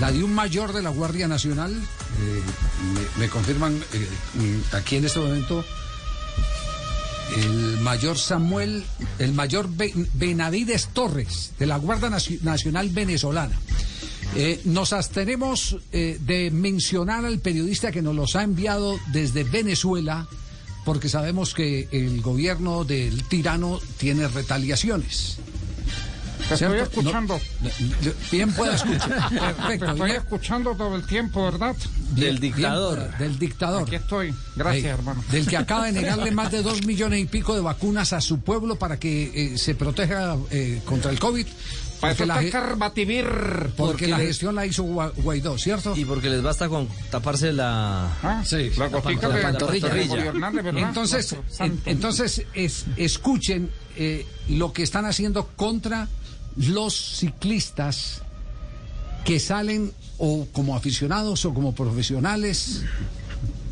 La de un mayor de la Guardia Nacional, eh, me, confirman eh, mm, aquí en este momento, el mayor Samuel, el mayor Be- Benavides Torres, de la Guardia Naci- Nacional Venezolana. Eh, nos abstenemos de mencionar al periodista que nos los ha enviado desde Venezuela, porque sabemos que el gobierno del tirano tiene retaliaciones. Te estoy ¿Cierto? escuchando. No, bien pueda escuchar. Te Perfecto. estoy bien- escuchando todo el tiempo, ¿verdad? bien- bien pueda, del dictador. Aquí estoy. Gracias, Eh, hermano. Del que acaba de negarle más de dos millones y pico de vacunas a su pueblo para que eh, se proteja eh, contra el COVID. Para Porque la, Carbativir. porque porque la le- gestión la hizo Gua- Guaidó, ¿cierto? Y porque les basta con taparse la... Ah, Sí. La la. Entonces, entonces es- escuchen eh, lo que están haciendo contra los ciclistas que salen o como aficionados o como profesionales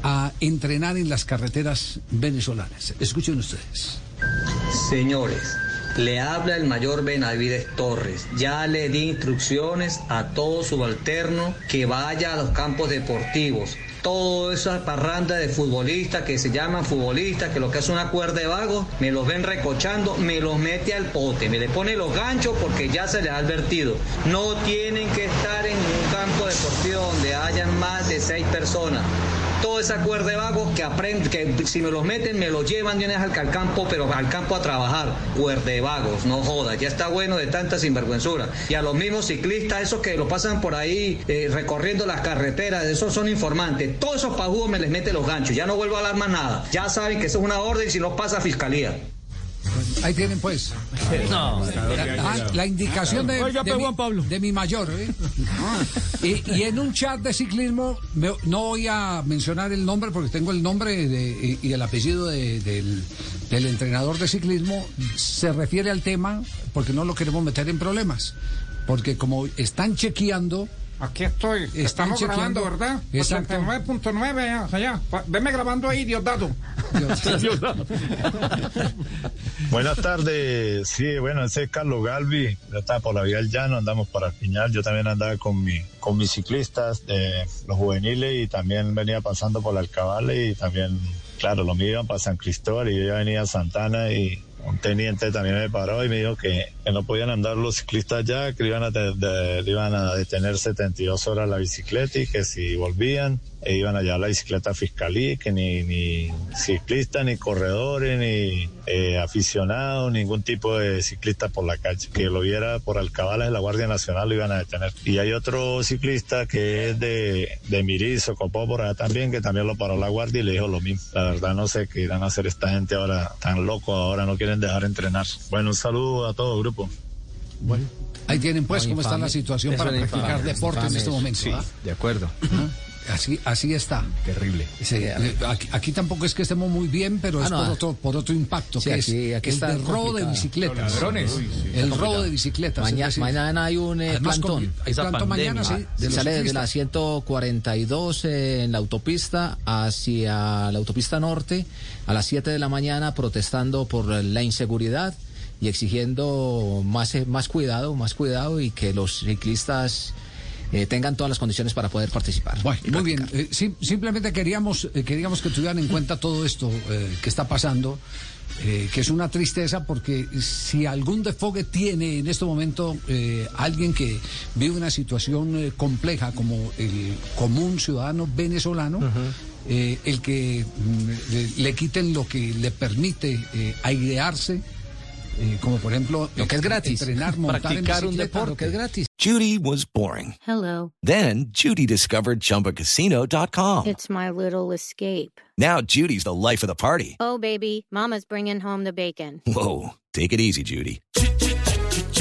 a entrenar en las carreteras venezolanas. Escuchen ustedes. Señores, le habla el mayor Benavides Torres. Ya le di instrucciones a todo subalterno que vaya a los campos deportivos. Toda esa parranda de futbolistas que se llaman futbolistas, que lo que es una cuerda de vagos, me los ven recochando, me los mete al pote, me le pone los ganchos porque ya se les ha advertido. No tienen que estar en un campo deportivo donde hayan más de seis personas toda esa cuerda vagos que aprenden, que si me los meten, me los llevan de una vez al, campo, pero al campo a trabajar. Cuerda vagos, no jodas, ya está bueno de tanta sinvergüenzura. Y a los mismos ciclistas, esos que lo pasan por ahí eh, recorriendo las carreteras, esos son informantes. Todos esos pajudos me les mete los ganchos, ya no vuelvo a hablar más nada. Ya saben que eso es una orden si no pasa a fiscalía. Ahí tienen pues. No, Ah, la indicación de, Oiga, de pues, mi, Juan Pablo. de mi mayor. ¿eh? Y, y en un chat de ciclismo, me- no voy a mencionar el nombre porque tengo el nombre de- y, y el apellido de- del, del entrenador de ciclismo, se refiere al tema porque no lo queremos meter en problemas. Porque como están chequeando, Aquí estoy. Están Estamos grabando. ¿verdad? Exacto. 89.9 allá, allá. Pa- Veme grabando ahí, Diosdado. Buenas tardes. Sí, bueno, ese es Carlos Galvi. Yo estaba por la vía del llano, andamos para el final. Yo también andaba con mi, con mis ciclistas, de los juveniles, y también venía pasando por la Alcabale y también, claro, los míos iban para San Cristóbal y yo ya venía a Santana y un teniente también me paró y me dijo que, que no podían andar los ciclistas ya, que iban a, iban a detener 72 horas la bicicleta y que si volvían e iban a llevar la bicicleta a fiscalía, que ni, ni ciclistas, ni corredores, ni eh, aficionados, ningún tipo de ciclista por la calle. Que lo viera por alcabalas de la Guardia Nacional lo iban a detener. Y hay otro ciclista que es de, de Mirizo, Copó por allá también, que también lo paró la Guardia y le dijo lo mismo. La verdad no sé qué irán a hacer esta gente ahora tan loco, ahora no quieren dejar entrenar. Bueno, un saludo a todo el grupo. ahí tienen pues No, cómo está la situación Eso para practicar infame, deporte en este momento. Sí, ¿ah? de acuerdo. Así, así está. Terrible. Sí, eh, aquí, aquí tampoco es que estemos muy bien, pero Ah, es no, por, otro, por otro impacto, Sí, que aquí- es aquí el está de robo de bicicletas. Los ladrones. Uy, sí, el robo de bicicletas. Maña- es decir, mañana hay un eh, además, plantón. hay plantón mañana, sí, de Sale desde la ciclistas. 142 eh, en la autopista hacia la autopista norte a las 7 de la mañana protestando por la inseguridad y exigiendo más, eh, más cuidado, más cuidado y que los ciclistas eh, tengan todas las condiciones para poder participar. Bueno, muy bien. Eh, sim- simplemente queríamos, eh, queríamos que tuvieran en cuenta todo esto eh, que está pasando, eh, que es una tristeza porque si algún desfogue tiene en este momento eh, alguien que vive una situación eh, compleja como el común ciudadano venezolano, eh, el que mm, le, le quiten lo que le permite eh, airearse, eh, como por ejemplo Lo que es gratis. entrenar, montar en Practicar un deporte lo que es gratis. Judy was boring. Hello. Then Judy discovered ChumbaCasino.com. It's my little escape. Now Judy's the life of the party. Oh, baby, Mama's bringing home the bacon. Whoa, take it easy, Judy.